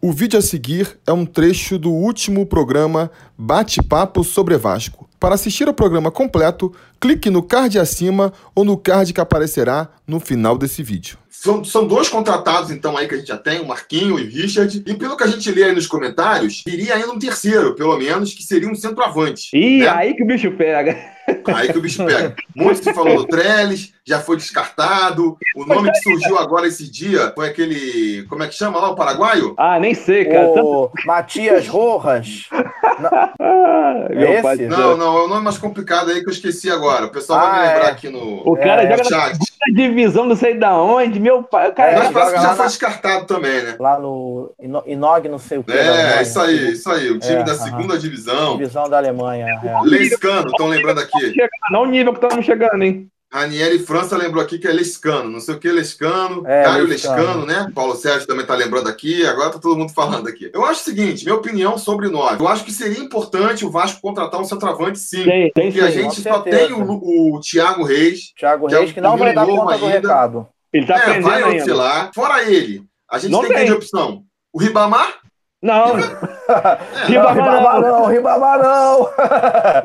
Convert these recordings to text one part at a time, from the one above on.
O vídeo a seguir é um trecho do último programa Bate-Papo sobre Vasco. Para assistir ao programa completo, clique no card acima ou no card que aparecerá no final desse vídeo. São, são dois contratados, então, aí que a gente já tem, o Marquinho e o Richard. E pelo que a gente lê aí nos comentários, viria ainda um terceiro, pelo menos, que seria um centroavante. Ih, né? aí que o bicho pega. Aí que o bicho pega. Muito se falou do Trellis, já foi descartado. O nome que surgiu agora esse dia foi aquele. Como é que chama lá, o paraguaio? Ah, nem sei, cara. O Matias Rojas. Ah, é esse? Não, não, é um nome mais complicado aí que eu esqueci agora. O pessoal ah, vai me lembrar é. aqui no. O cara é. joga na divisão, não sei da onde. Meu pai. Cara, é, Mas parece que já foi descartado também, né? Lá no Inog, não sei o que. É, isso aí, isso aí. O time é, da segunda -huh. divisão. Divisão da Alemanha. É. Leiscano, estão lembrando aqui. Não o nível que estamos chegando, hein? Ranieri França lembrou aqui que é Lescano, não sei o que Lescano, é, Caio Lescano. Lescano, né? Paulo Sérgio também tá lembrando aqui, agora tá todo mundo falando aqui. Eu acho o seguinte, minha opinião sobre nós. Eu acho que seria importante o Vasco contratar um centroavante sim. Tem, tem porque sim, a gente só tem o, o Thiago Reis. Thiago Reis que, é que não vai dar conta ainda. do recado. Ele tá é, vai oscilar. Fora ele, a gente não tem, tem. de opção. O Ribamar não. É, Ribamar não, Ribamar não.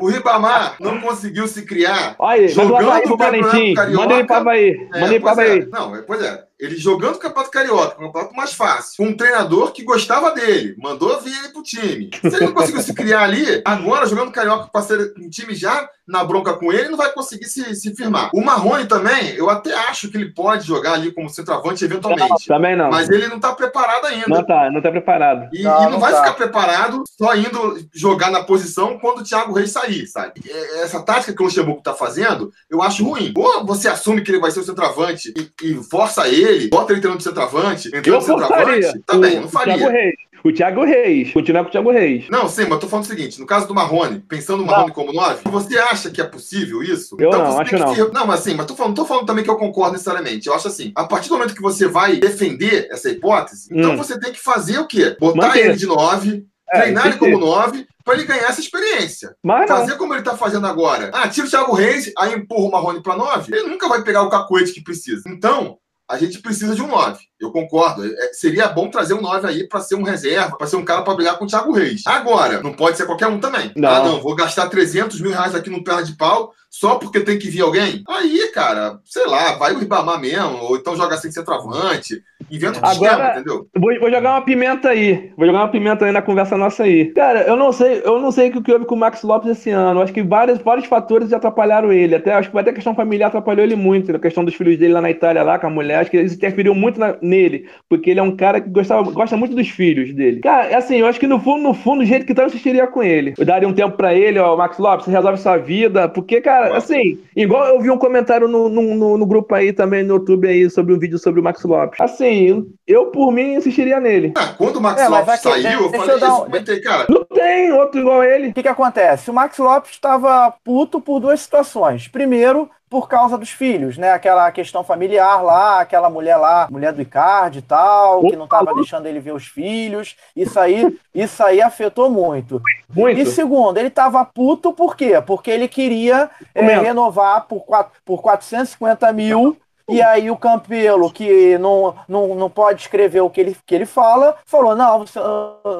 O Ribamar não conseguiu se criar. Olha, jogando o Campeonato Carioca. Manda ele para aí. Manda ele para aí. Não, pois é. Ele jogando o Campeonato Carioca, um campeonato mais fácil, com um treinador que gostava dele, mandou vir ele pro time. Se ele não conseguiu se criar ali, agora jogando Carioca para ser um time já na bronca com ele, não vai conseguir se, se firmar. O Marrone também, eu até acho que ele pode jogar ali como centroavante eventualmente. Não, também não. Mas ele não tá preparado ainda. Não tá, não tá preparado. E não, e não, não vai tá. ficar preparado só indo jogar na posição quando o Thiago Reis sair, sabe? Essa tática que o Luxemburgo tá fazendo, eu acho ruim. Ou você assume que ele vai ser o centroavante e, e força ele ele, bota ele treinando de centroavante, entrando de centroavante, também, não faria. Thiago Reis. O Thiago Reis, continuar com o Thiago Reis. Não, sim, mas tô falando o seguinte: no caso do Marrone, pensando no Marrone como 9, você acha que é possível isso? Eu então, não, acho não. Ter... Não, mas assim, mas tô falando, tô falando também que eu concordo necessariamente. Eu acho assim, a partir do momento que você vai defender essa hipótese, então hum. então você tem que fazer o quê? Botar Manter. ele de 9, é, treinar ele como 9 para ele ganhar essa experiência. Mas Fazer não. como ele tá fazendo agora. Ah, tira o Thiago Reis, aí empurra o Marrone para 9, ele nunca vai pegar o cacuete que precisa. Então, a gente precisa de um 9. Eu concordo. É, seria bom trazer um 9 aí para ser um reserva, para ser um cara para brigar com o Thiago Reis. Agora, não pode ser qualquer um também. Não. Ah, não, vou gastar 300 mil reais aqui no perna de pau só porque tem que vir alguém? Aí, cara, sei lá, vai o Ribamar mesmo, ou então joga sem centroavante, inventa um Agora, esquema, entendeu? Vou, vou, jogar uma pimenta aí, vou jogar uma pimenta aí na conversa nossa aí. Cara, eu não sei, eu não sei o que houve com o Max Lopes esse ano, acho que vários, vários fatores atrapalharam ele, até acho que até a questão familiar atrapalhou ele muito, a questão dos filhos dele lá na Itália, lá com a mulher, acho que isso interferiu muito na, nele, porque ele é um cara que gostava, gosta muito dos filhos dele. Cara, é assim, eu acho que no fundo, no fundo, do jeito que tá, eu assistiria com ele. Eu daria um tempo pra ele, ó, Max Lopes, você resolve sua vida, porque, cara, assim, igual eu vi um comentário no, no, no, grupo aí também no YouTube aí sobre um vídeo sobre o Max Lopes. Assim, eu por mim insistiria nele. Ah, quando o Max é, Lopes saiu, eu falei, eu um... comentei, cara. Não tem outro igual ele. O que, que acontece? O Max Lopes estava puto por duas situações. Primeiro, por causa dos filhos, né? Aquela questão familiar lá, aquela mulher lá, mulher do Icardi e tal, que não estava deixando ele ver os filhos. Isso aí, isso aí afetou muito. muito. E segundo, ele estava puto por quê? Porque ele queria é, renovar por, quatro, por 450 mil e aí o Campelo, que não, não, não pode escrever o que ele, que ele fala, falou: não,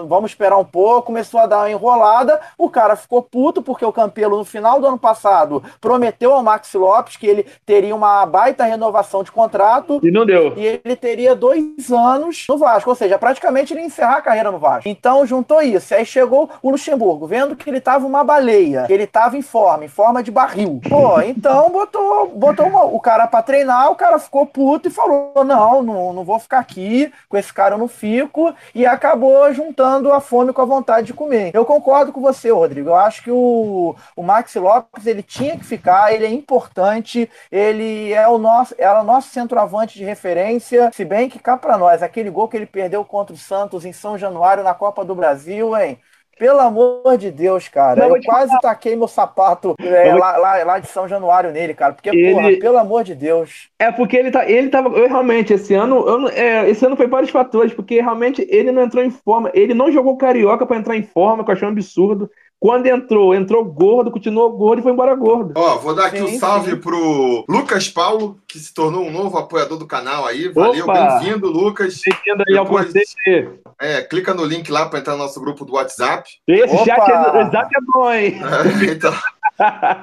vamos esperar um pouco, começou a dar uma enrolada. O cara ficou puto, porque o Campelo, no final do ano passado, prometeu ao Maxi Lopes que ele teria uma baita renovação de contrato. E não deu. E ele teria dois anos no Vasco, ou seja, praticamente ele ia encerrar a carreira no Vasco. Então juntou isso. E aí chegou o Luxemburgo, vendo que ele tava uma baleia, que ele tava em forma, em forma de barril. Pô, então botou, botou uma, o cara para treinar o cara ficou puto e falou: não, não, não vou ficar aqui, com esse cara eu não fico, e acabou juntando a fome com a vontade de comer. Eu concordo com você, Rodrigo. Eu acho que o, o Maxi Lopes ele tinha que ficar, ele é importante, ele é o nosso, é o nosso centroavante de referência, se bem que cá para nós, aquele gol que ele perdeu contra o Santos em São Januário na Copa do Brasil, hein? Pelo amor de Deus, cara. Não, eu quase falar. taquei meu sapato é, lá, lá, lá, de São Januário nele, cara. Porque, ele... porra, pelo amor de Deus. É porque ele tá. Ele tava. Eu realmente, esse ano. Eu, é, esse ano foi vários fatores, porque realmente ele não entrou em forma. Ele não jogou carioca para entrar em forma, que eu achei um absurdo. Quando entrou, entrou gordo, continuou gordo e foi embora gordo. Ó, vou dar aqui sim, um salve sim. pro Lucas Paulo, que se tornou um novo apoiador do canal aí. Valeu, bem-vindo, Lucas. Bem-vindo aí ao conselho. É, clica no link lá para entrar no nosso grupo do WhatsApp. Esse Opa! chat é, WhatsApp é bom, hein? É, então,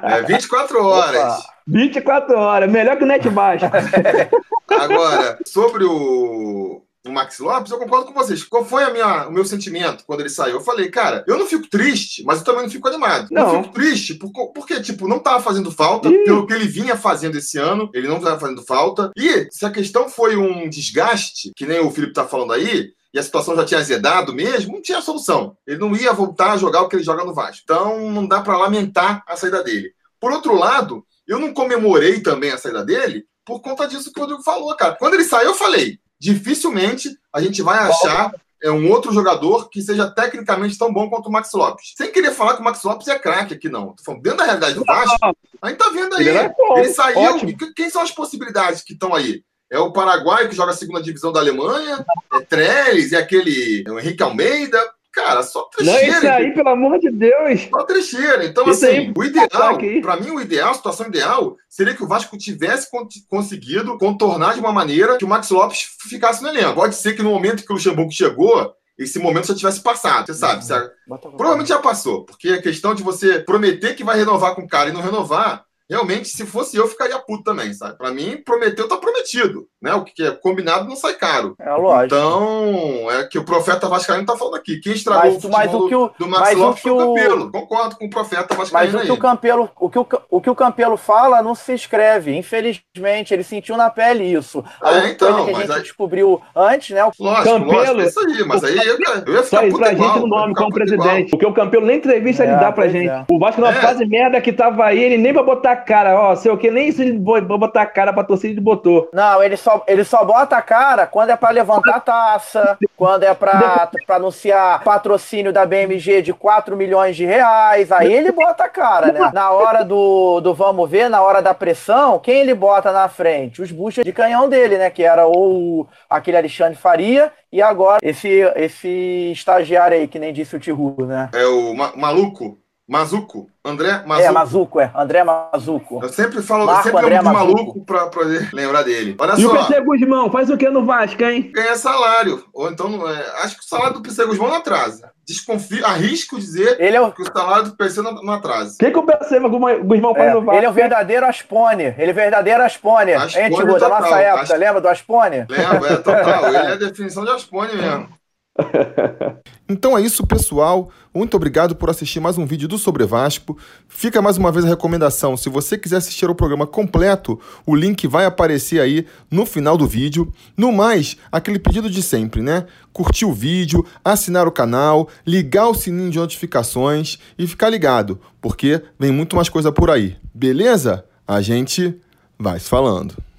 é 24 horas. Opa! 24 horas, melhor que o net baixo. Agora, sobre o, o Max Lopes, eu concordo com vocês. Qual foi a minha, o meu sentimento quando ele saiu? Eu falei, cara, eu não fico triste, mas eu também não fico animado. Não, eu fico triste porque, porque, tipo, não tava fazendo falta, Ih. pelo que ele vinha fazendo esse ano, ele não tava fazendo falta. E se a questão foi um desgaste, que nem o Felipe tá falando aí, e a situação já tinha azedado mesmo, não tinha solução. Ele não ia voltar a jogar o que ele joga no Vasco. Então, não dá para lamentar a saída dele. Por outro lado, eu não comemorei também a saída dele por conta disso que o Rodrigo falou, cara. Quando ele saiu, eu falei: dificilmente a gente vai achar é um outro jogador que seja tecnicamente tão bom quanto o Max Lopes. Sem querer falar que o Max Lopes é craque aqui, não. Tô falando, dentro da realidade do Vasco, a gente tá vendo aí. Ele, é ele saiu. Ótimo. Quem são as possibilidades que estão aí? É o Paraguai que joga a segunda divisão da Alemanha, é Trellis, é aquele é o Henrique Almeida. Cara, só trecheira. Não, esse aí, pelo amor de Deus. Só trecheira. Então, esse assim, aí, o ideal, para mim, o ideal, a situação ideal, seria que o Vasco tivesse conseguido contornar de uma maneira que o Max Lopes ficasse no elenco. Pode ser que no momento que o Luxemburgo chegou, esse momento já tivesse passado, você sabe. Uhum. Provavelmente já passou, porque a questão de você prometer que vai renovar com o cara e não renovar, realmente, se fosse eu, ficaria puto também, sabe? Pra mim, prometeu, tá prometido, né? O que é combinado não sai caro. É lógico. Então, é que o profeta Vascaíno tá falando aqui. Quem estragou mas, o mas o que o, do Max Lopes foi o Campelo. Concordo com o profeta Vascaíno Mas o que o Campelo, o que o, o que o Campelo fala não se escreve. Infelizmente, ele sentiu na pele isso. A é, então, que a gente aí... descobriu antes, né? O lógico, Campelo, lógico, é isso aí. Mas aí eu, eu ia ficar puto pra igual, gente no nome como presidente. Igual. Porque o Campelo nem entrevista é, ele dá pra gente. É. O Vasco não é. fase merda que tava aí, ele nem vai botar cara, ó, sei o que, nem isso ele vai botar cara pra torcida ele botou. Não, ele só, ele só bota a cara quando é pra levantar taça, quando é pra, pra anunciar patrocínio da BMG de 4 milhões de reais, aí ele bota a cara, né? Na hora do, do vamos ver, na hora da pressão, quem ele bota na frente? Os buchas de canhão dele, né? Que era ou aquele Alexandre Faria e agora esse, esse estagiário aí, que nem disse o Tiru, né? É o ma maluco. Mazuco, André Mazuco. É, Mazuco, é. André Mazuco. Eu sempre falo, Marco sempre André lembro de maluco pra poder lembrar dele. Olha e só. E o PC Guzmão, faz o que no Vasco, hein? Ganha salário. Ou então, é, acho que o salário do PC Guzmão não atrasa. Desconfio, arrisco dizer ele é o... que o salário do PC não, não atrasa. O que, que o PC Guzmão faz é, no Vasco? Ele é o verdadeiro Aspone. Ele é o verdadeiro Aspone. Aspone hein, Tigo, da nossa época, Asp... lembra do Aspone? Lembra, é total. ele é a definição de Aspone mesmo. Então é isso, pessoal. Muito obrigado por assistir mais um vídeo do Sobre Vasco. Fica mais uma vez a recomendação: se você quiser assistir o programa completo, o link vai aparecer aí no final do vídeo. No mais, aquele pedido de sempre, né? Curtir o vídeo, assinar o canal, ligar o sininho de notificações e ficar ligado, porque vem muito mais coisa por aí. Beleza? A gente vai se falando.